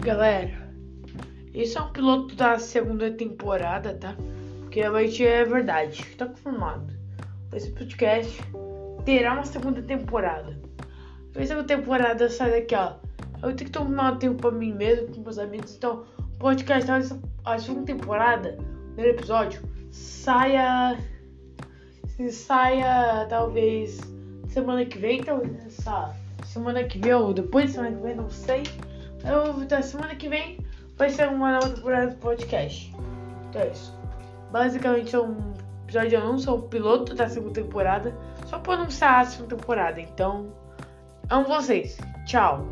galera, esse é um piloto da segunda temporada, tá? Porque realmente é verdade, tá confirmado. Esse podcast terá uma segunda temporada. A segunda temporada sai daqui, ó. Eu tenho que tomar tempo pra mim mesmo, com meus amigos. Então, o podcast, a segunda temporada, primeiro episódio, saia. Saia talvez semana que vem, talvez essa semana que vem ou depois da semana que vem, não sei. Eu, da semana que vem vai ser uma nova temporada do podcast. Então é isso. Basicamente é um episódio de anúncio, é um piloto da segunda temporada. Só pra anunciar a segunda temporada. Então, amo vocês. Tchau.